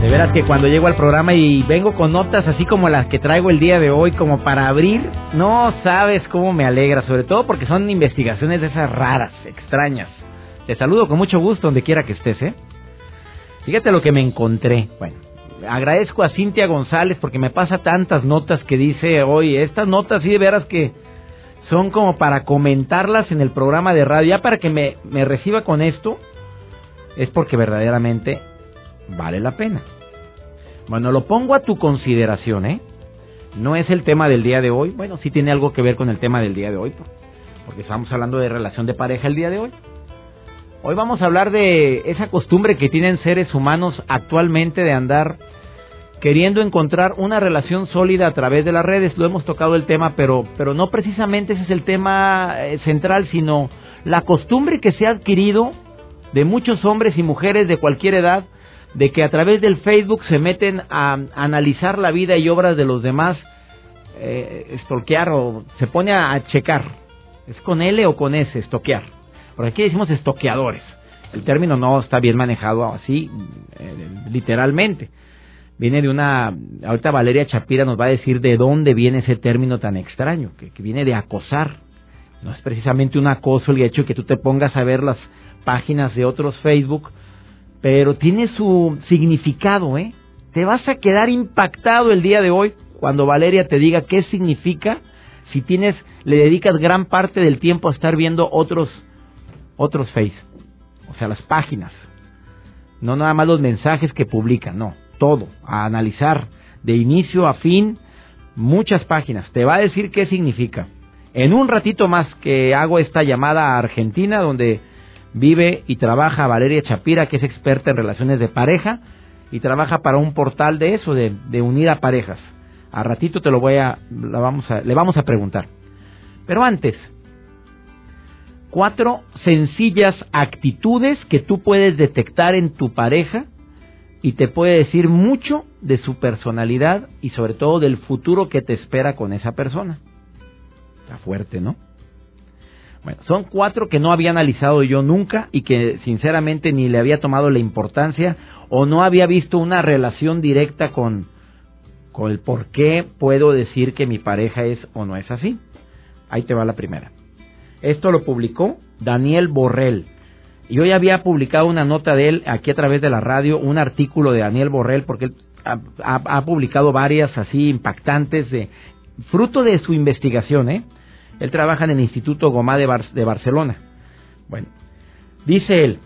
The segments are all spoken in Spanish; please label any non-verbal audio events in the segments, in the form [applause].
De veras que cuando llego al programa y vengo con notas así como las que traigo el día de hoy, como para abrir, no sabes cómo me alegra, sobre todo porque son investigaciones de esas raras, extrañas. Te saludo con mucho gusto donde quiera que estés, ¿eh? Fíjate lo que me encontré. Bueno, agradezco a Cintia González porque me pasa tantas notas que dice hoy, estas notas sí de veras que son como para comentarlas en el programa de radio, ya para que me, me reciba con esto, es porque verdaderamente vale la pena. Bueno, lo pongo a tu consideración, ¿eh? No es el tema del día de hoy, bueno, sí tiene algo que ver con el tema del día de hoy, porque estamos hablando de relación de pareja el día de hoy. Hoy vamos a hablar de esa costumbre que tienen seres humanos actualmente de andar queriendo encontrar una relación sólida a través de las redes. Lo hemos tocado el tema, pero, pero no precisamente ese es el tema eh, central, sino la costumbre que se ha adquirido de muchos hombres y mujeres de cualquier edad de que a través del Facebook se meten a, analizar la vida y obras de los demás, eh, o se pone a, checar. ¿Es con L o con S, estoquear? Porque aquí decimos estoqueadores. El término no está bien manejado así, eh, literalmente. Viene de una... Ahorita Valeria Chapira nos va a decir de dónde viene ese término tan extraño, que, viene de acosar. No es precisamente un acoso el hecho de que tú te pongas a ver las páginas de otros Facebook pero tiene su significado, ¿eh? Te vas a quedar impactado el día de hoy cuando Valeria te diga qué significa si tienes le dedicas gran parte del tiempo a estar viendo otros otros Face, o sea, las páginas. No nada más los mensajes que publican, no, todo, a analizar de inicio a fin muchas páginas. Te va a decir qué significa. En un ratito más que hago esta llamada a Argentina donde vive y trabaja Valeria Chapira, que es experta en relaciones de pareja y trabaja para un portal de eso, de, unir a parejas. A ratito te lo voy a, la vamos a, le vamos a preguntar. Pero antes, cuatro sencillas actitudes que tú puedes detectar en tu pareja y te puede decir mucho de su personalidad y sobre todo del futuro que te espera con esa persona. Está fuerte, ¿no? Bueno, son cuatro que no había analizado yo nunca y que sinceramente ni le había tomado la importancia o no había visto una relación directa con, con el por qué puedo decir que mi pareja es o no es así. Ahí te va la primera. Esto lo publicó Daniel Borrell. Yo ya había publicado una nota de él aquí a través de la radio, un artículo de Daniel Borrell, porque él ha, ha publicado varias así impactantes de fruto de su investigación, ¿eh? Él trabaja en el Instituto Gomá de, de Barcelona. Bueno, dice él,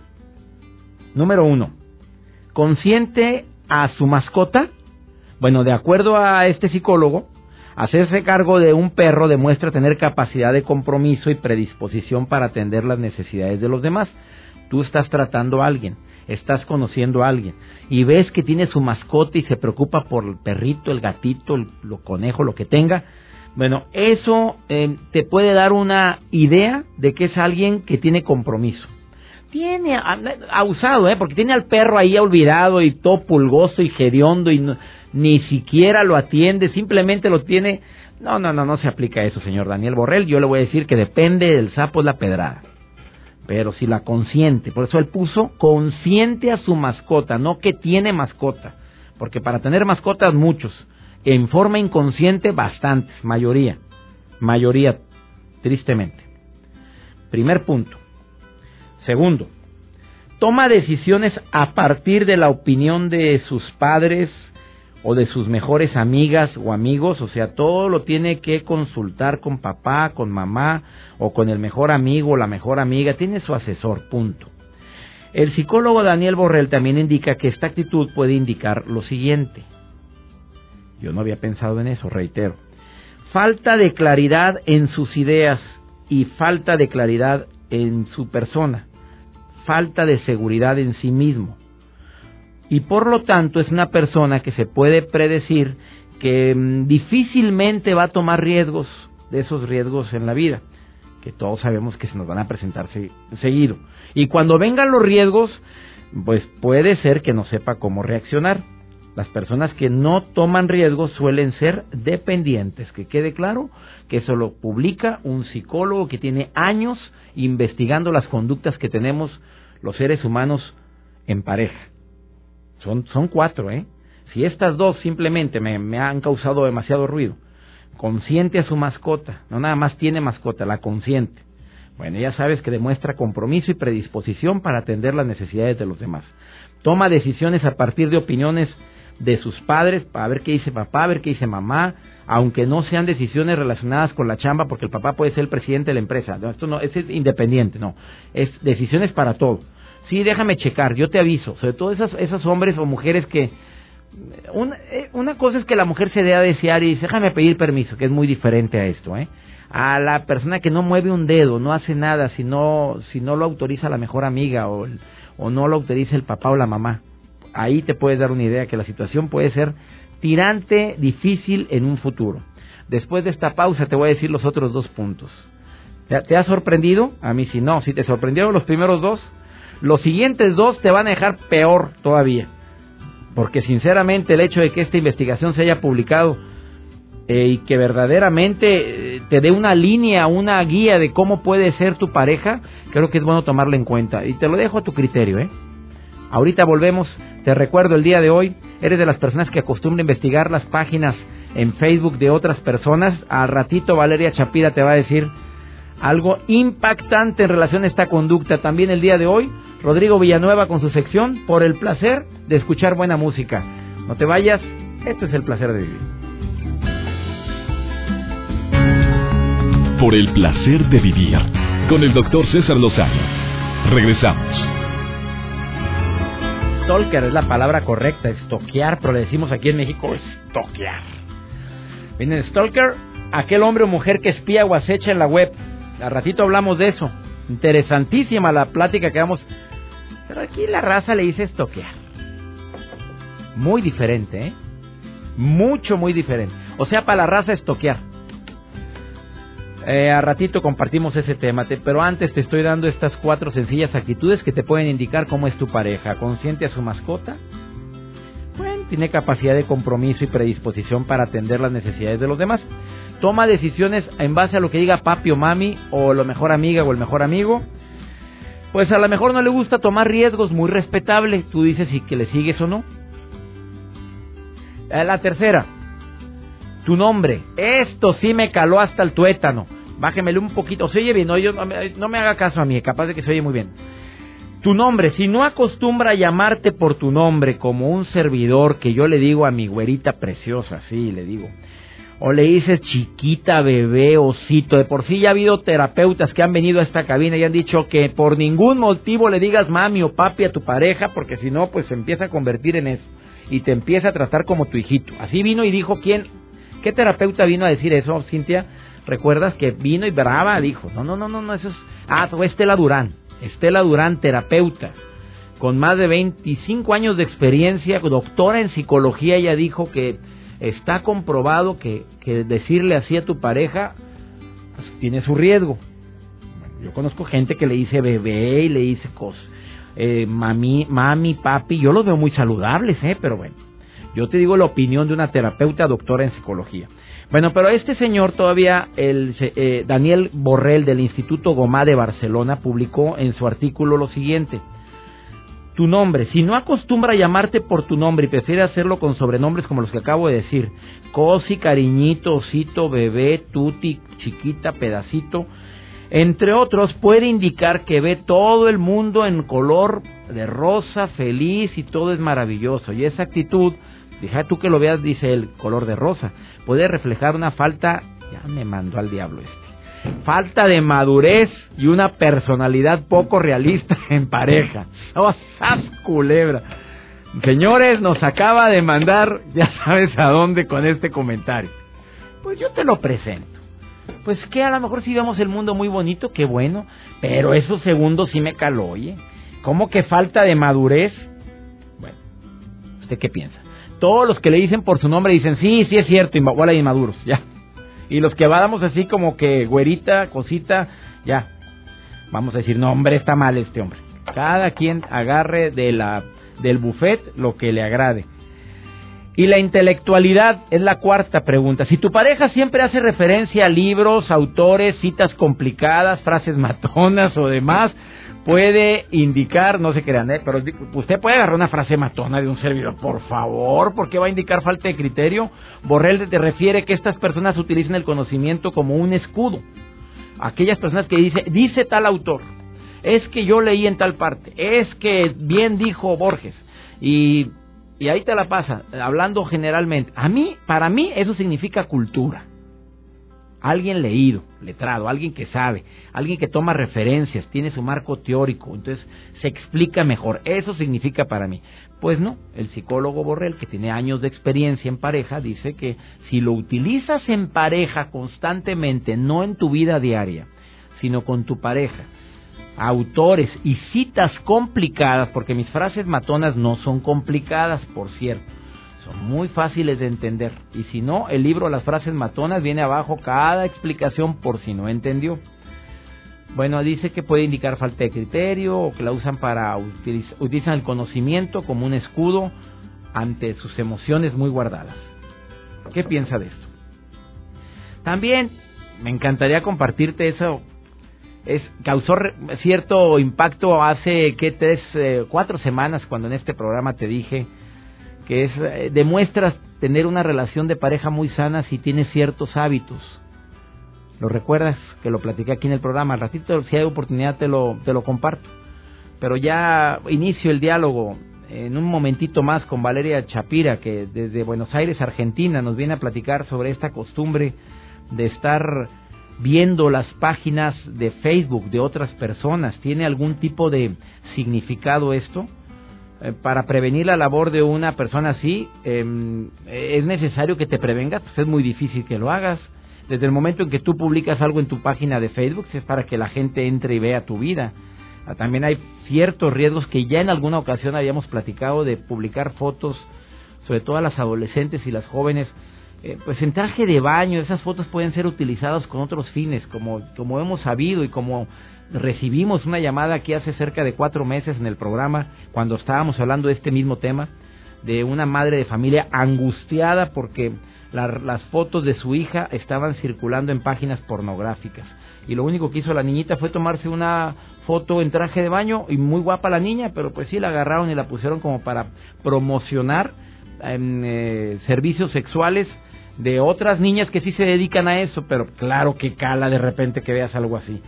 número uno, consciente a su mascota. Bueno, de acuerdo a este psicólogo, hacerse cargo de un perro demuestra tener capacidad de compromiso y predisposición para atender las necesidades de los demás. Tú estás tratando a alguien, estás conociendo a alguien y ves que tiene su mascota y se preocupa por el perrito, el gatito, el conejo, lo que tenga, bueno, eso eh, te puede dar una idea de que es alguien que tiene compromiso. Tiene, ha, usado, ¿eh? Porque tiene al perro ahí olvidado y todo pulgoso y hediondo y ni siquiera lo atiende, simplemente lo tiene. No, no, no, no se aplica eso, señor Daniel Borrell. Yo le voy a decir que depende del sapo es la pedrada. Pero si la consiente, por eso él puso consciente a su mascota, no que tiene mascota. Porque para tener mascotas muchos, en forma inconsciente bastantes, mayoría, mayoría, tristemente. Primer punto. Segundo, toma decisiones a partir de la opinión de sus padres o de sus mejores amigas o amigos, o sea, todo lo tiene que consultar con papá, con mamá o con el mejor amigo o la mejor amiga, tiene su asesor, punto. El psicólogo Daniel Borrell también indica que esta actitud puede indicar lo siguiente. Yo no había pensado en eso, reitero. Falta de claridad en sus ideas y falta de claridad en su persona. Falta de seguridad en sí mismo. y por lo tanto es una persona que se puede predecir que mm, difícilmente va a tomar riesgos de esos riesgos en la vida, que todos sabemos que se nos van a presentar seguido. Y cuando vengan los riesgos, pues puede ser que no sepa cómo reaccionar. Las personas que no toman riesgos suelen ser dependientes, que quede claro que eso lo publica un psicólogo que tiene años investigando las conductas que tenemos los seres humanos en pareja. Son, son cuatro, ¿eh? Si estas dos simplemente me, me han causado demasiado ruido, consciente a su mascota, no nada más tiene mascota, la consciente. Bueno, ya sabes que demuestra compromiso y predisposición para atender las necesidades de los demás. Toma decisiones a partir de opiniones de sus padres, para ver qué dice papá, a ver qué dice mamá, aunque no sean decisiones relacionadas con la chamba, porque el papá puede ser el presidente de la empresa. No, esto no es independiente, no. Es decisiones para todo. Sí, déjame checar, yo te aviso. Sobre todo esas, esos hombres o mujeres que... Una, eh, una cosa es que la mujer se dé a desear y dice, déjame pedir permiso, que es muy diferente a esto, ¿eh? A la persona que no mueve un dedo, no hace nada, si no, si no lo autoriza la mejor amiga o, o no lo autoriza el papá o la mamá ahí te puedes dar una idea que la situación puede ser tirante, difícil en un futuro. Después de esta pausa te voy a decir los otros dos puntos. ¿Te, ha sorprendido? A mí sí, no. Si te sorprendieron los primeros dos, los siguientes dos te van a dejar peor todavía. Porque sinceramente el hecho de que esta investigación se haya publicado eh, y que verdaderamente eh, te dé una línea, una guía de cómo puede ser tu pareja, creo que es bueno tomarlo en cuenta. Y te lo dejo a tu criterio, ¿eh? Ahorita volvemos. Te recuerdo el día de hoy, eres de las personas que acostumbra investigar las páginas en Facebook de otras personas. Al ratito Valeria Chapira te va a decir algo impactante en relación a esta conducta. También el día de hoy, Rodrigo Villanueva con su sección por el placer de escuchar buena música. No te vayas, esto es el placer de vivir. Por el placer de vivir con el doctor César Lozano. Regresamos. Stalker es la palabra correcta, estoquear, pero le decimos aquí en México estoquear. Miren, stalker, aquel hombre o mujer que espía o acecha en la web. A ratito hablamos de eso. Interesantísima la plática que vamos. Pero aquí la raza le dice estoquear. Muy diferente, ¿eh? Mucho, muy diferente. O sea, para la raza estoquear. Eh, a ratito compartimos ese tema, pero antes te estoy dando estas cuatro sencillas actitudes que te pueden indicar cómo es tu pareja. Consciente a su mascota. Bueno, tiene capacidad de compromiso y predisposición para atender las necesidades de los demás. Toma decisiones en base a lo que diga papi o mami, o la mejor amiga o el mejor amigo. Pues a lo mejor no le gusta tomar riesgos, muy respetable. Tú dices si que le sigues o no. Eh, la tercera, tu nombre. Esto sí me caló hasta el tuétano. Bájemele un poquito. Se oye bien, no, yo, no, me haga caso a mí, capaz de que se oye muy bien. Tu nombre, si no acostumbra a llamarte por tu nombre como un servidor que yo le digo a mi güerita preciosa, sí, le digo. O le dices chiquita, bebé, osito. De por sí ya ha habido terapeutas que han venido a esta cabina y han dicho que por ningún motivo le digas mami o papi a tu pareja, porque si no, pues se empieza a convertir en eso. Y te empieza a tratar como tu hijito. Así vino y dijo quién ¿Qué terapeuta vino a decir eso, Cintia? ¿Recuerdas que vino y brava dijo? No, no, no, no, no eso es... Ah, fue Estela Durán. Estela Durán, terapeuta, con más de 25 años de experiencia, doctora en psicología, ella dijo que está comprobado que, que decirle así a tu pareja pues, tiene su riesgo. yo conozco gente que le dice bebé y le dice cosas, eh, mami, mami, papi, yo los veo muy saludables, ¿eh? Pero bueno. Yo te digo la opinión de una terapeuta doctora en psicología. Bueno, pero este señor todavía, el, eh, Daniel Borrell del Instituto Gomá de Barcelona, publicó en su artículo lo siguiente. Tu nombre, si no acostumbra llamarte por tu nombre y prefiere hacerlo con sobrenombres como los que acabo de decir, cosi, cariñito, osito, bebé, tuti, chiquita, pedacito, entre otros, puede indicar que ve todo el mundo en color de rosa, feliz y todo es maravilloso. Y esa actitud Deja tú que lo veas, dice el color de rosa. Puede reflejar una falta, ya me mandó al diablo este, falta de madurez y una personalidad poco realista [laughs] en pareja. ¡Oh, sas culebra! Señores, nos acaba de mandar, ya sabes a dónde con este comentario. Pues yo te lo presento. Pues que a lo mejor si vemos el mundo muy bonito, qué bueno, pero esos segundos sí me caló, oye. ¿Cómo que falta de madurez? ¿Usted qué piensa? Todos los que le dicen por su nombre dicen, sí, sí es cierto, igual hay inmaduros, [laughs] ya. Y los que vamos así como que güerita, cosita, ya. Vamos a decir, no, hombre, está mal este hombre. Cada quien agarre de la, del buffet lo que le agrade. Y la intelectualidad es la cuarta pregunta. Si tu pareja siempre hace referencia a libros, autores, citas complicadas, frases matonas o demás, puede indicar, no se crean, ¿eh? pero usted puede agarrar una frase matona de un servidor, por favor, porque va a indicar falta de criterio. Borrell te refiere que estas personas utilizan el conocimiento como un escudo. Aquellas personas que dice, dice tal autor, es que yo leí en tal parte, es que bien dijo Borges, y, y ahí te la pasa, hablando generalmente. A mí, para mí, eso significa cultura alguien leído, letrado, alguien que sabe, alguien que toma referencias, tiene su marco teórico, entonces se explica mejor. Eso significa para mí. Pues no, el psicólogo Borrell, que tiene años de experiencia en pareja, dice que si lo utilizas en pareja constantemente, no en tu vida diaria, sino con tu pareja, autores y citas complicadas, porque mis frases matonas no son complicadas, por cierto son muy fáciles de entender. Y si no, el libro Las frases matonas viene abajo cada explicación por si no entendió. Bueno, dice que puede indicar falta de criterio o que la usan para utilizan el conocimiento como un escudo ante sus emociones muy guardadas. ¿Qué piensa de esto? También me encantaría compartirte eso. Es, causó cierto impacto hace que tres, eh, cuatro semanas cuando en este programa te dije que es eh, demuestras tener una relación de pareja muy sana si tienes ciertos hábitos. ¿Lo recuerdas? Que lo platiqué aquí en el programa. Al ratito, si hay oportunidad, te lo, te lo comparto. Pero ya inicio el diálogo en un momentito más con Valeria Chapira, que desde Buenos Aires, Argentina, nos viene a platicar sobre esta costumbre de estar viendo las páginas de Facebook de otras personas. ¿Tiene algún tipo de significado esto? Eh, para prevenir la labor de una persona así, em, es necesario que te prevengas, pues es muy difícil que lo hagas. Desde el momento en que tú publicas algo en tu página de Facebook, es para que la gente entre y vea tu vida. Ah, también hay ciertos riesgos que ya en alguna ocasión habíamos platicado de publicar fotos, sobre todo a las adolescentes y las jóvenes, eh, pues en traje de baño, esas fotos pueden ser utilizadas con otros fines, como, como hemos sabido y como recibimos una llamada aquí hace cerca de cuatro meses en el programa, cuando estábamos hablando de este mismo tema, de una madre de familia angustiada porque las fotos de su hija estaban circulando en páginas pornográficas. Y lo único que hizo la niñita fue tomarse una foto en traje de baño y muy guapa la niña, pero pues sí la agarraron y la pusieron como para promocionar eh, servicios sexuales de otras niñas que sí se dedican a eso, pero claro que cala de repente que veas algo así.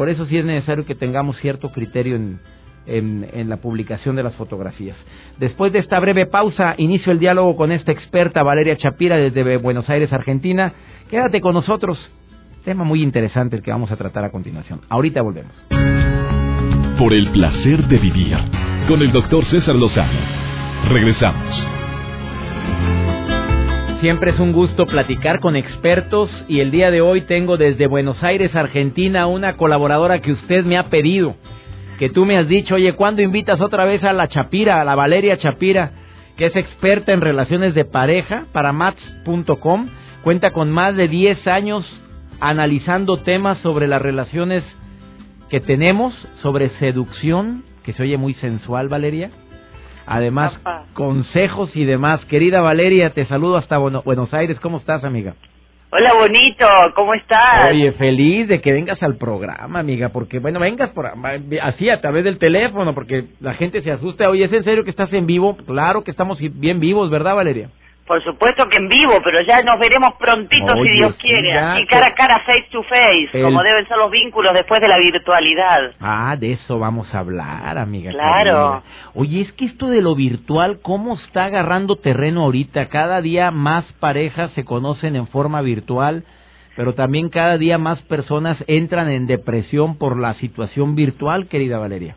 Por eso sí es necesario que tengamos cierto criterio en, en, la publicación de las fotografías. Después de esta breve pausa, inicio el diálogo con esta experta Valeria Chapira desde Buenos Aires, Argentina. Quédate con nosotros. Tema muy interesante el que vamos a tratar a continuación. Ahorita volvemos. Por el placer de vivir con el doctor César Lozano. Regresamos. Siempre es un gusto platicar con expertos y el día de hoy tengo desde Buenos Aires, Argentina, una colaboradora que usted me ha pedido, que tú me has dicho, oye, ¿cuándo invitas otra vez a la Chapira, a la Valeria Chapira, que es experta en relaciones de pareja para mats.com? Cuenta con más de 10 años analizando temas sobre las relaciones que tenemos, sobre seducción, que se oye muy sensual, Valeria además consejos y demás. Querida Valeria, te saludo hasta Buenos Aires. ¿Cómo estás, amiga? Hola, bonito, ¿cómo estás? Oye, feliz de que vengas al programa, amiga, porque, bueno, vengas por así a través del teléfono, porque la gente se asusta. Oye, ¿es en serio que estás en vivo? Claro que estamos bien vivos, ¿verdad, Valeria? Por supuesto que en vivo, pero ya nos veremos prontito si Dios quiere. y cara a cara, face to face, como deben ser los vínculos después de la virtualidad. Ah, de eso vamos a hablar, amiga. Claro. Oye, es que esto de lo virtual, ¿cómo está agarrando terreno ahorita? Cada día más parejas se conocen en forma virtual, pero también cada día más personas entran en depresión por la situación virtual, querida Valeria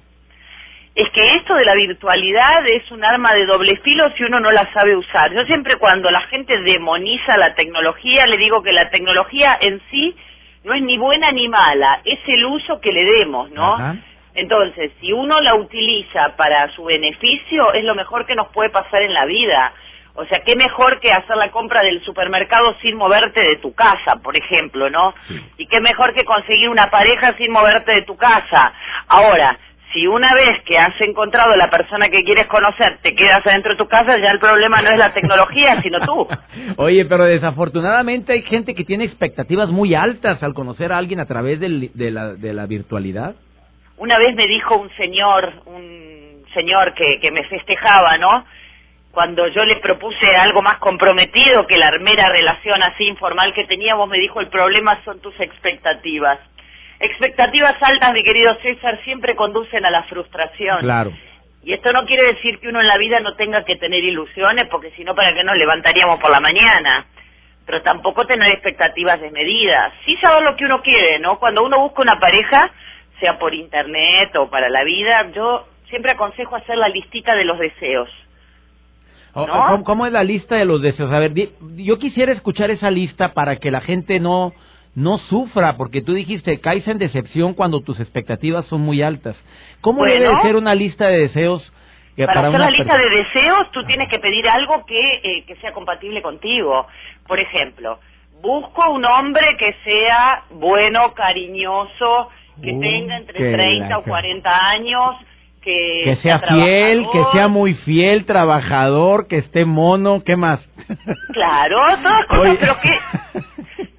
es que esto de la virtualidad es un arma de doble filo si uno no la sabe usar. Yo siempre cuando la gente demoniza la tecnología, le digo que la tecnología en sí no es ni buena ni mala, es el uso que le demos, ¿no? Entonces, si uno la utiliza para su beneficio, es lo mejor que nos puede pasar en la vida. O sea, qué mejor que hacer la compra del supermercado sin moverte de tu casa, por ejemplo, ¿no? Y qué mejor que conseguir una pareja sin moverte de tu casa. Ahora, si una vez que has encontrado la persona que quieres conocer, te quedas adentro de tu casa, ya el problema no es la tecnología, [laughs] sino tú. Oye, pero desafortunadamente hay gente que tiene expectativas muy altas al conocer a alguien a través de, la, de la virtualidad. Una vez me dijo un señor, un señor que, que me festejaba, ¿no? cuando yo le propuse algo más comprometido que la mera relación así informal que teníamos, me dijo el problema son tus expectativas. Expectativas altas, mi querido César, siempre conducen a la frustración. Claro. Y esto no quiere decir que uno en la vida no tenga que tener ilusiones, porque si no, ¿para qué nos levantaríamos por la mañana? Pero tampoco tener expectativas desmedidas. Sí saber lo que uno quiere, ¿no? Cuando uno busca una pareja, sea por internet o para la vida, yo siempre aconsejo hacer la listita de los deseos ¿Cómo, es la lista de los deseos? A ver, yo quisiera escuchar esa lista para que la gente no no sufra, porque tú dijiste, caes en decepción cuando tus expectativas son muy altas. ¿Cómo debe ser una lista de deseos? para, hacer la lista de deseos, tú tienes que pedir algo que, eh, que sea compatible contigo. Por ejemplo, busco un hombre que sea bueno, cariñoso, que uh, tenga entre 30 o 40 años, que, sea, fiel, que sea muy fiel, trabajador, que esté mono, ¿qué más? Claro, todas [laughs] cosas, pero que [laughs]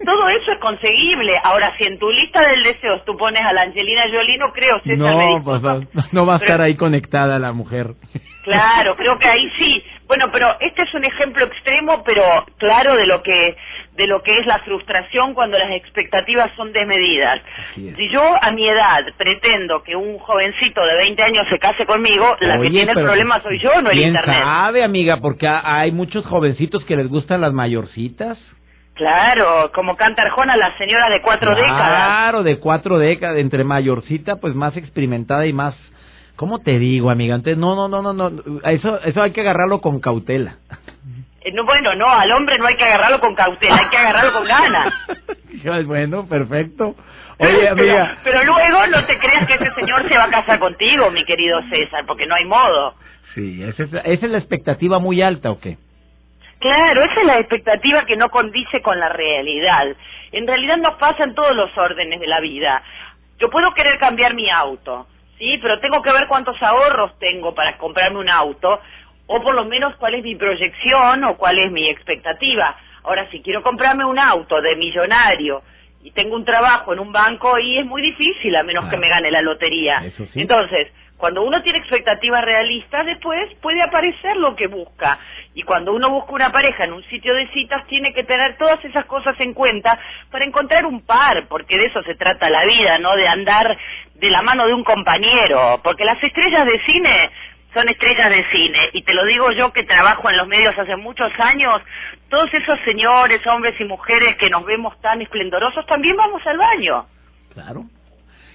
todo eso es conseguible. Ahora, si en tu lista del deseo tú pones a la Angelina Jolie, no creo, César, No, pues, no va a estar ahí conectada la mujer. [laughs] Claro, creo que ahí sí. Bueno, pero este es un ejemplo extremo, pero claro de lo que de lo que es la frustración cuando las expectativas son desmedidas. Si yo a mi edad pretendo que un jovencito de 20 años se case conmigo, la que tiene el problema soy yo, no el internet. sabe, amiga? Porque hay muchos jovencitos que les gustan las mayorcitas. Claro, como canta Arjona, la señora de cuatro décadas. Claro, de cuatro décadas, entre mayorcita, pues más experimentada y más ¿Cómo te digo, amiga? Entonces, no, no, no, no, no, eso, eso hay que agarrarlo con cautela. Eh, no, bueno, no, al hombre no hay que agarrarlo con cautela, hay que agarrarlo con ganas. [laughs] bueno, perfecto. [laughs] Oye, amiga. Pero, luego no te creas que ese señor se va a casar contigo, mi querido César, porque no hay modo. Sí, esa es, esa es la expectativa muy alta, ¿o qué? Claro, esa es la expectativa que no condice con la realidad. En realidad nos pasan todos los órdenes de la vida. Yo puedo querer cambiar mi auto, Sí, pero tengo que ver cuántos ahorros tengo para comprarme un auto, o por lo menos cuál es mi proyección o cuál es mi expectativa. Ahora, si quiero comprarme un auto de millonario y tengo un trabajo en un banco, y es muy difícil a menos que me gane la lotería. Entonces, cuando uno tiene expectativas realistas, después puede aparecer lo que busca. Y cuando uno busca una pareja en un sitio de citas, tiene que tener todas esas cosas en cuenta para encontrar un par, porque de eso se trata la vida, ¿no? De andar de la mano de un compañero. Porque las estrellas de cine son estrellas de cine. Y te lo digo yo que trabajo en los medios hace muchos años, todos esos señores, hombres y mujeres que nos vemos tan esplendorosos, también vamos al baño. Claro.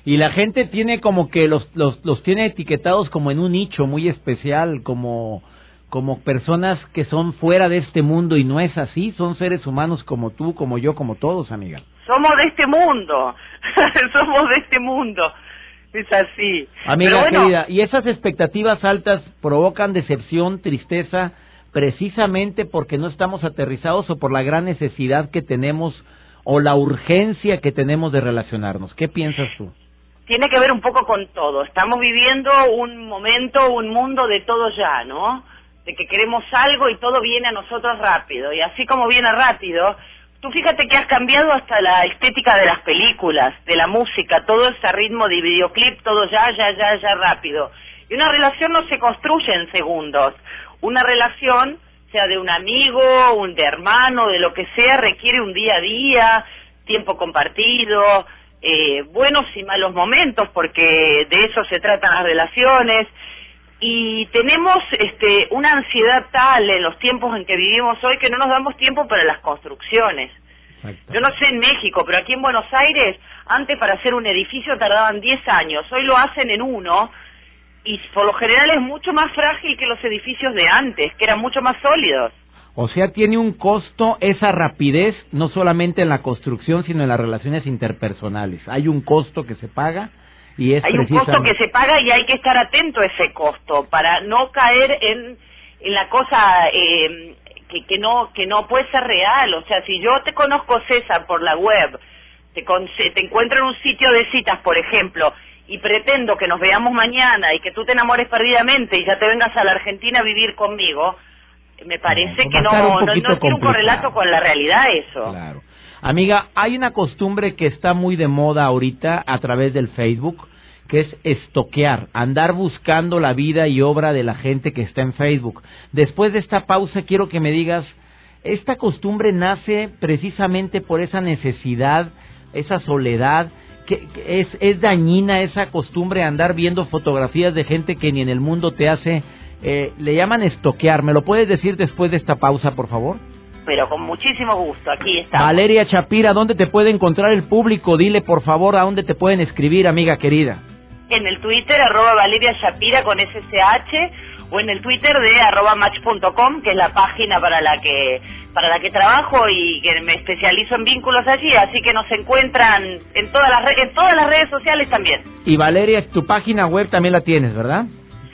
Y la gente tiene como que los, los, los tiene etiquetados como en un nicho muy especial, como como personas que son fuera de este mundo y no es así, son seres humanos como tú, como yo, como todos, amiga. Somos de este mundo, [laughs] somos de este mundo, es así. Amiga querida, y esas expectativas altas provocan decepción, tristeza, precisamente porque no estamos aterrizados o por la gran necesidad que tenemos o la urgencia que tenemos de relacionarnos. ¿Qué piensas tú? Tiene que ver un poco con todo. Estamos viviendo un momento, un mundo de todo ya, ¿no? de que queremos algo y todo viene a nosotros rápido. Y así como viene rápido, tú fíjate que has cambiado hasta la estética de las películas, de la música, todo ese ritmo de videoclip, todo ya, ya, ya, ya rápido. Y una relación no se construye en segundos. Una relación, sea de un amigo, un de hermano, de lo que sea, requiere un día a día, tiempo compartido, eh, buenos y malos momentos, porque de eso se tratan las relaciones y tenemos este, una ansiedad tal en los tiempos en que vivimos hoy que no nos damos tiempo para las construcciones. Yo no sé en México, pero aquí en Buenos Aires, antes para hacer un edificio tardaban 10 años, hoy lo hacen en uno y por lo general es mucho más frágil que los edificios de antes, que eran mucho más sólidos. O sea, tiene un costo esa rapidez, no solamente en la construcción, sino en las relaciones interpersonales. Hay un costo que se paga Y es hay un costo que se paga y hay que estar atento a ese costo para no caer en, en la cosa eh, que, que, no, que no puede ser real. O sea, si yo te conozco, César, por la web, te, te encuentro en un sitio de citas, por ejemplo, y pretendo que nos veamos mañana y que tú te enamores perdidamente y ya te vengas a la Argentina a vivir conmigo, me parece que no, no, no tiene un correlato con la realidad eso. Claro. Amiga, hay una costumbre que está muy de moda ahorita a través del Facebook, que es estoquear, andar buscando la vida y obra de la gente que está en Facebook. Después de esta pausa quiero que me digas, esta costumbre nace precisamente por esa necesidad, esa soledad, que, es, es dañina esa costumbre andar viendo fotografías de gente que ni en el mundo te hace, eh, le llaman estoquear. ¿Me lo puedes decir después de esta pausa, por favor? pero con muchísimo gusto, aquí está. Valeria Chapira, ¿dónde te puede encontrar el público? Dile por favor a dónde te pueden escribir, amiga querida. En el Twitter, arroba Valeria Chapira con SSH, o en el Twitter de arroba match.com, que es la página para la que para la que trabajo y que me especializo en vínculos allí, así que nos encuentran en todas las en todas las redes sociales también. Y Valeria, tu página web también la tienes, ¿verdad?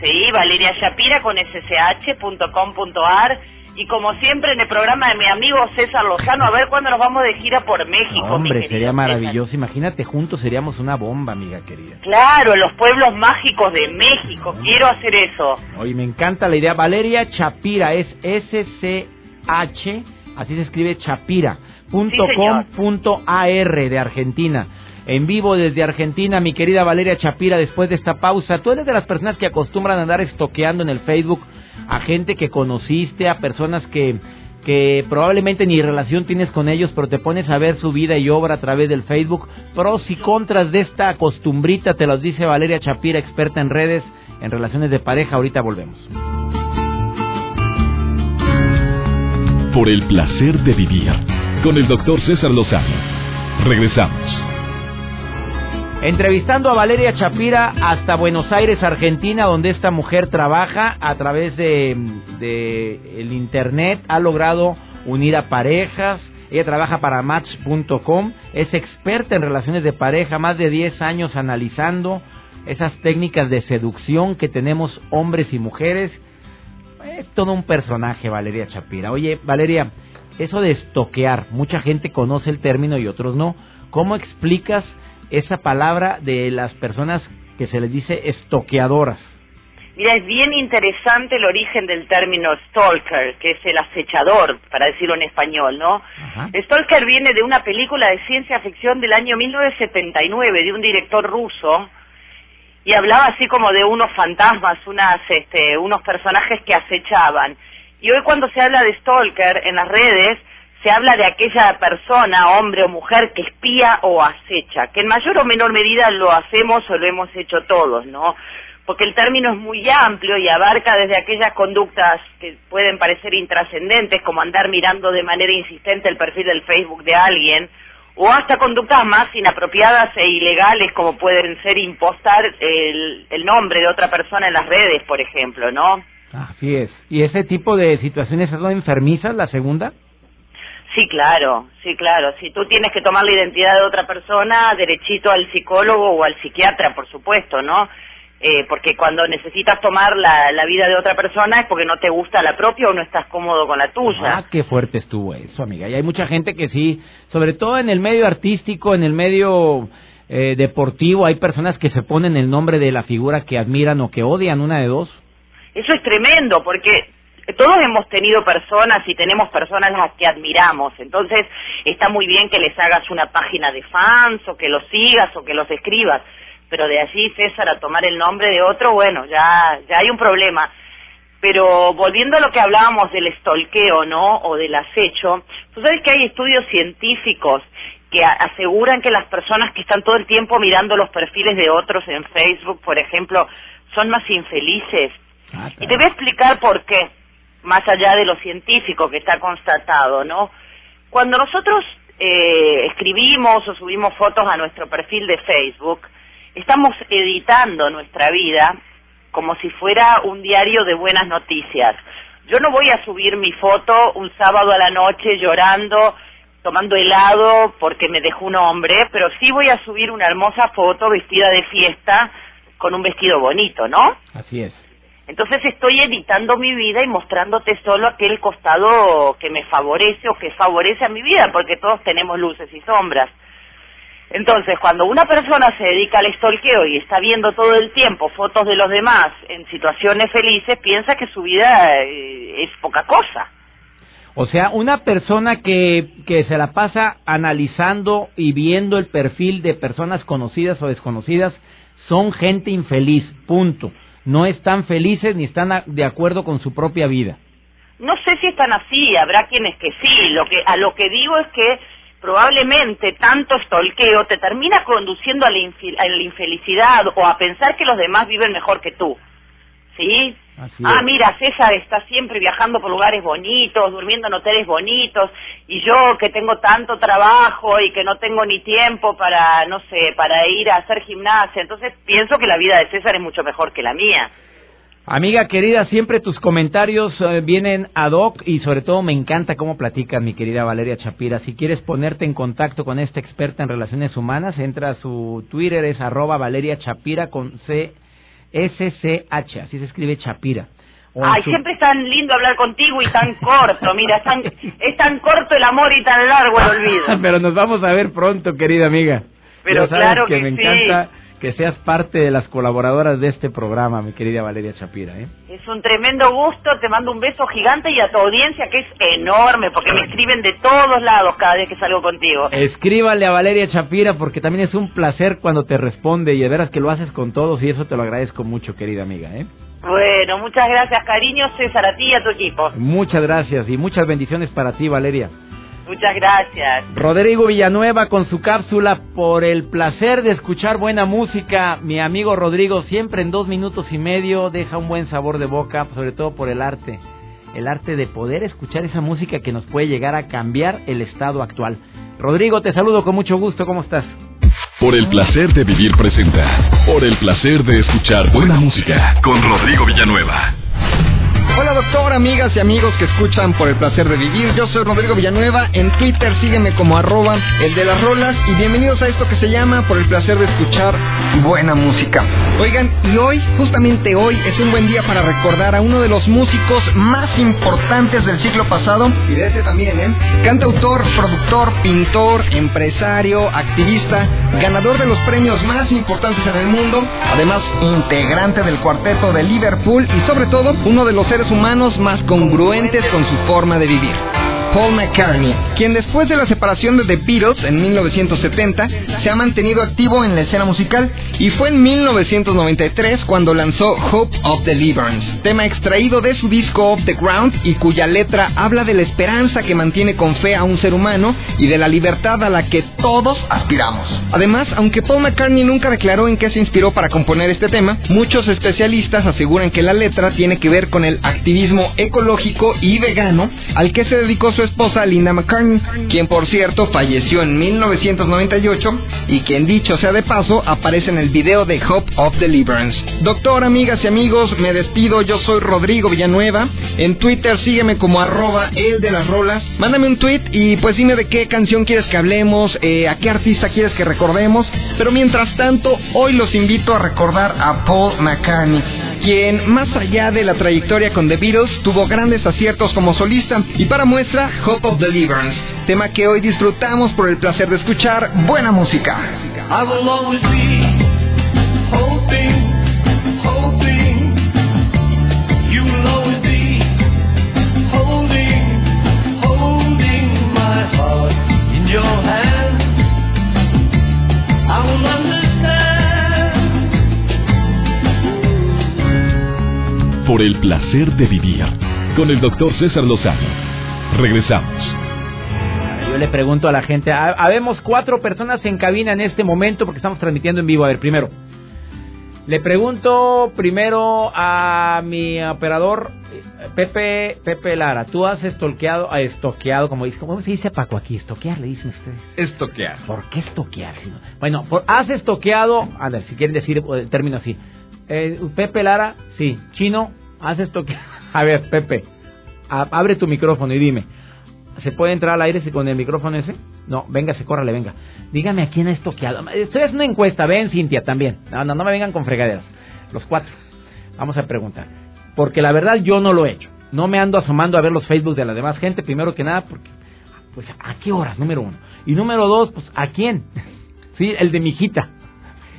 Sí, Valeria Shapira con ssh.com.ar y como siempre en el programa de mi amigo César Lozano, a ver cuándo nos vamos de gira por México. hombre, sería maravilloso. Imagínate, juntos seríamos una bomba, amiga querida. Claro, los pueblos mágicos de México. Quiero hacer eso. Oye, me encanta la idea. Valeria Chapira es S-C-H, así se escribe Chapira. Punto com punto AR de Argentina. En vivo desde Argentina, mi querida Valeria Chapira, después de esta pausa, tú eres de las personas que acostumbran a andar estoqueando en el Facebook a gente que conociste, a personas que, que probablemente ni relación tienes con ellos, pero te pones a ver su vida y obra a través del Facebook. Pros y contras de esta costumbrita te los dice Valeria Chapira, experta en redes, en relaciones de pareja. Ahorita volvemos. Por el placer de vivir con el doctor César Lozano. Regresamos. Entrevistando a Valeria Chapira hasta Buenos Aires, Argentina, donde esta mujer trabaja a través de, el internet, ha logrado unir a parejas. Ella trabaja para Match.com, es experta en relaciones de pareja, más de 10 años analizando esas técnicas de seducción que tenemos hombres y mujeres. Es todo un personaje, Valeria Chapira. Oye, Valeria, eso de estoquear, mucha gente conoce el término y otros no. ¿Cómo explicas esa palabra de las personas que se les dice estoqueadoras? Mira, es bien interesante el origen del término stalker, que es el acechador, para decirlo en español, ¿no? Stalker viene de una película de ciencia ficción del año 1979 de un director ruso y hablaba así como de unos fantasmas, unas, este, unos personajes que acechaban. Y hoy cuando se habla de stalker en las redes, se habla de aquella persona, hombre o mujer, que espía o acecha, que en mayor o menor medida lo hacemos o lo hemos hecho todos, ¿no? Porque el término es muy amplio y abarca desde aquellas conductas que pueden parecer intrascendentes, como andar mirando de manera insistente el perfil del Facebook de alguien, o hasta conductas más inapropiadas e ilegales, como pueden ser impostar el, el nombre de otra persona en las redes, por ejemplo, ¿no? Así es. ¿Y ese tipo de situaciones son enfermizas, la segunda? Sí, claro, sí, claro. Si tú tienes que tomar la identidad de otra persona, derechito al psicólogo o al psiquiatra, por supuesto, ¿no? Eh, porque cuando necesitas tomar la, la, vida de otra persona es porque no te gusta la propia o no estás cómodo con la tuya. Ah, qué fuerte estuvo eso, amiga. Y hay mucha gente que sí, sobre todo en el medio artístico, en el medio eh, deportivo, hay personas que se ponen el nombre de la figura que admiran o que odian, una de dos. Eso es tremendo, porque todos hemos tenido personas y tenemos personas las que admiramos, entonces está muy bien que les hagas una página de fans o que los sigas o que los escribas, pero de allí, César, a tomar el nombre de otro, bueno, ya, ya hay un problema. Pero volviendo a lo que hablábamos del estolqueo, ¿no? O del acecho, tú sabes que hay estudios científicos que aseguran que las personas que están todo el tiempo mirando los perfiles de otros en Facebook, por ejemplo, son más infelices. Ah, y te voy a explicar por qué más allá de lo científico que está constatado, ¿no? Cuando nosotros eh, escribimos o subimos fotos a nuestro perfil de Facebook, estamos editando nuestra vida como si fuera un diario de buenas noticias. Yo no voy a subir mi foto un sábado a la noche llorando tomando helado porque me dejó un hombre, pero sí voy a subir una hermosa foto vestida de fiesta con un vestido bonito, ¿no? Así es. Entonces estoy editando mi vida y mostrándote solo aquel costado que me favorece o que favorece a mi vida, porque todos tenemos luces y sombras. Entonces, cuando una persona se dedica al stalkeo y está viendo todo el tiempo fotos de los demás en situaciones felices, piensa que su vida eh, es poca cosa. O sea, una persona que, que se la pasa analizando y viendo el perfil de personas conocidas o desconocidas son gente infeliz, punto. No están felices ni están de acuerdo con su propia vida. No sé si están así, habrá quienes que sí. Lo que a lo que digo es que probablemente tanto estolqueo te termina conduciendo a la, infelicidad o a pensar que los demás viven mejor que tú. ¿Sí? Ah, mira, César está siempre viajando por lugares bonitos, durmiendo en hoteles bonitos, y yo que tengo tanto trabajo y que no tengo ni tiempo para, no sé, para ir a hacer gimnasia, entonces pienso que la vida de César es mucho mejor que la mía. Amiga querida, siempre tus comentarios eh, vienen ad hoc y sobre todo me encanta cómo platicas, mi querida Valeria Chapira. Si quieres ponerte en contacto con esta experta en relaciones humanas, entra a su Twitter, es arroba Valeria Chapira con C S C H, así se escribe Chapira. Ay, siempre es tan lindo hablar contigo y tan corto, mira, es tan, es tan corto el amor y tan largo el olvido. [laughs] Pero nos vamos a ver pronto, querida amiga. Pero claro que, me encanta que seas parte de las colaboradoras de este programa, mi querida Valeria Chapira. ¿eh? Es un tremendo gusto, te mando un beso gigante y a tu audiencia que es enorme, porque me escriben de todos lados cada vez que salgo contigo. Escríbale a Valeria Chapira porque también es un placer cuando te responde y de veras que lo haces con todos y eso te lo agradezco mucho, querida amiga. ¿eh? Bueno, muchas gracias, cariño, César, a ti y a tu equipo. Muchas gracias y muchas bendiciones para ti, Valeria. Muchas gracias. Rodrigo Villanueva con su cápsula por el placer de escuchar buena música. Mi amigo Rodrigo siempre en dos minutos y medio deja un buen sabor de boca, sobre todo por el arte. El arte de poder escuchar esa música que nos puede llegar a cambiar el estado actual. Rodrigo, te saludo con mucho gusto. ¿Cómo estás? Por el placer de vivir presenta. Por el placer de escuchar buena música con Rodrigo Villanueva. Doctor, amigas y amigos que escuchan por el placer de vivir. Yo soy Rodrigo Villanueva. En Twitter sígueme como arroba el de las rolas y bienvenidos a esto que se llama por el placer de escuchar buena música. Oigan, y hoy, justamente hoy, es un buen día para recordar a uno de los músicos más importantes del siglo pasado y de este también, ¿eh? Cantautor, productor, pintor, empresario, activista, ganador de los premios más importantes en el mundo, además integrante del cuarteto de Liverpool y sobre todo uno de los seres humanos más congruentes con su forma de vivir. Paul McCartney, quien después de la separación de The Beatles en 1970 se ha mantenido activo en la escena musical y fue en 1993 cuando lanzó Hope of Deliverance, tema extraído de su disco Off the Ground y cuya letra habla de la esperanza que mantiene con fe a un ser humano y de la libertad a la que todos aspiramos. Además, aunque Paul McCartney nunca declaró en qué se inspiró para componer este tema, muchos especialistas aseguran que la letra tiene que ver con el activismo ecológico y vegano al que se dedicó su esposa Linda McCartney, quien por cierto falleció en 1998 y quien dicho sea de paso aparece en el video de Hope of Deliverance. Doctor, amigas y amigos, me despido, yo soy Rodrigo Villanueva, en Twitter sígueme como arroba el de las rolas, mándame un tweet y pues dime de qué canción quieres que hablemos, eh, a qué artista quieres que recordemos, pero mientras tanto hoy los invito a recordar a Paul McCartney, quien más allá de la trayectoria con The Beatles tuvo grandes aciertos como solista. Y para muestra Hope of Deliverance, tema que hoy disfrutamos por el placer de escuchar buena música. Por el placer de vivir con el doctor César Lozano Regresamos. Yo le pregunto a la gente, habemos cuatro personas en cabina en este momento porque estamos transmitiendo en vivo. A ver, primero, le pregunto primero a mi operador Pepe Pepe Lara, tú has estoqueado, estoqueado, como dice, ¿cómo se dice Paco aquí? Estoquear, le dicen ustedes. Estoquear. ¿Por qué estoquear? Bueno, por, has estoqueado, a ver, si quieren decir el término así. Eh, Pepe Lara, sí. Chino, has estoqueado. [laughs] A ver, Pepe, abre tu micrófono y dime, ¿Se puede entrar al aire con el micrófono ese? No, véngase, córrale, venga. Dígame a quién ha estoqueado. Esto es una encuesta, ven Cintia también. No, no, no me vengan con fregaderas. Los cuatro. Vamos a preguntar. Porque la verdad yo no lo he hecho. No me ando asomando a ver los Facebook de la demás gente, primero que nada, porque, pues, ¿a qué horas? Número uno. Y número dos, pues, ¿a quién? [laughs] Sí, el de mi hijita.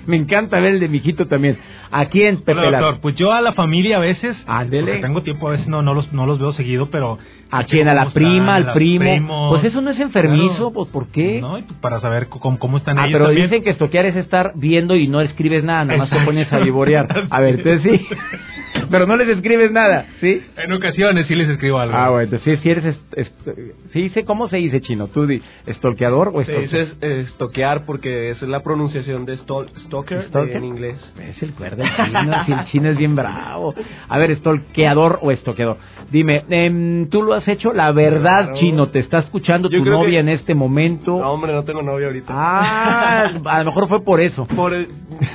[laughs] Me encanta ver el de mi hijito también. ¿A quién, Pepe Hola, doctor. Pues yo a la familia a veces. Ándele. Tengo tiempo, a veces no, no, los, no los veo seguido, pero. ¿A quién? ¿A la prima, al primo? Pues eso no es enfermizo, pues ¿por qué? No, pues para saber cómo, cómo están ah, ellos pero dicen que estoquear es estar viendo y no escribes nada, nada más te pones a vivorear. A ver, [laughs] entonces sí. [laughs] pero no les escribes nada, ¿sí? En ocasiones sí les escribo algo. Ah, bueno, entonces sí, eres... ¿Sí dice cómo se dice chino? ¿Tú di estolqueador o Se dice estoquear porque esa es la pronunciación de stalker, en inglés. Es el cuerdo chino, el chino es bien bravo. A ver, estolqueador o estoqueador. Dime, eh, ¿tú lo has hecho? La verdad, Chino, ¿te está escuchando tu novia en este momento? No, hombre, no tengo novia ahorita. Ah, [laughs] a lo mejor fue por eso. Por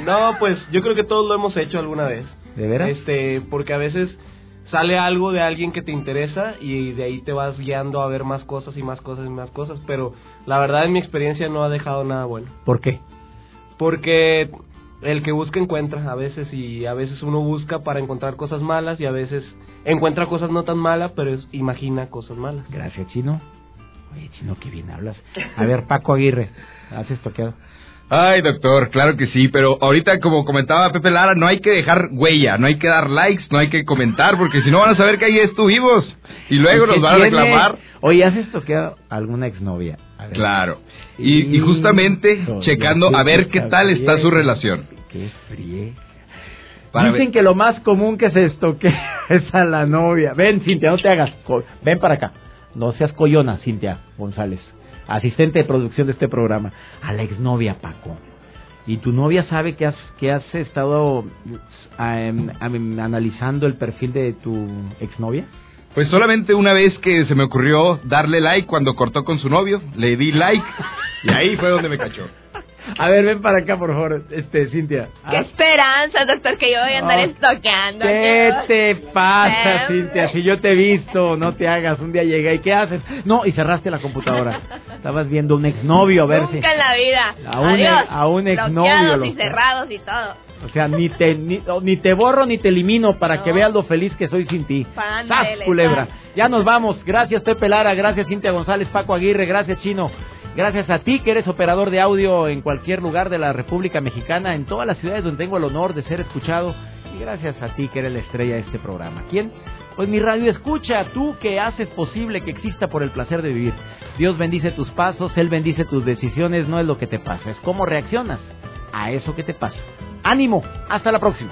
No, pues yo creo que todos lo hemos hecho alguna vez. ¿De veras? Este, porque a veces sale algo de alguien que te interesa y de ahí te vas guiando a ver más cosas y más cosas y más cosas, pero la verdad en mi experiencia no ha dejado nada bueno. ¿Por qué? Porque el que busca encuentra a veces y a veces uno busca para encontrar cosas malas y a veces encuentra cosas no tan malas, pero imagina cosas malas. Gracias, Chino. Oye, Chino, qué bien hablas. A ver, Paco Aguirre, ¿haces toqueado? Ay, doctor, claro que sí, pero ahorita como comentaba Pepe Lara, no hay que dejar huella, no hay que dar likes, no hay que comentar, porque si no van a saber que ahí estuvimos y luego nos van a reclamar. Oye, ¿has toqueado alguna exnovia? Claro, y, y justamente checando a ver qué tal está su relación. Qué fríe. Dicen que lo más común que se estoque [laughs] es a la novia. Ven, Cintia, no te hagas. Ven para acá. No seas coyona, Cintia González, asistente de producción de este programa. A la exnovia, Paco. ¿Y tu novia sabe que has, que has estado em, analizando el perfil de tu exnovia? Pues solamente una vez que se me ocurrió darle like cuando cortó con su novio, le di like y ahí fue donde me cachó. A ver, ven para acá, por favor, este, Cintia. Qué ah. esperanza, doctor, que yo voy a andar oh, estoqueando. ¿Qué te pasa, Cintia? Si yo te he visto, no te hagas. Un día llegué y ¿qué haces? No, y cerraste la computadora. [laughs] Estabas viendo un exnovio, a ver Nunca si... en la vida. A un, Adiós. A un exnovio. y cerrados y todo. O sea, ni te, ni, te borro ni te elimino para que veas lo feliz que soy sin ti. ¡Sas, culebra! Ya nos vamos. Gracias, Pepe Lara. Gracias, Cintia González, Paco Aguirre. Gracias, Chino. Gracias a ti que eres operador de audio en cualquier lugar de la República Mexicana, en todas las ciudades donde tengo el honor de ser escuchado. Y gracias a ti que eres la estrella de este programa. ¿Quién? Pues mi radio escucha, tú que haces posible que exista por el placer de vivir. Dios bendice tus pasos, Él bendice tus decisiones, no es lo que te pasa, es cómo reaccionas a eso que te pasa. Ánimo, hasta la próxima.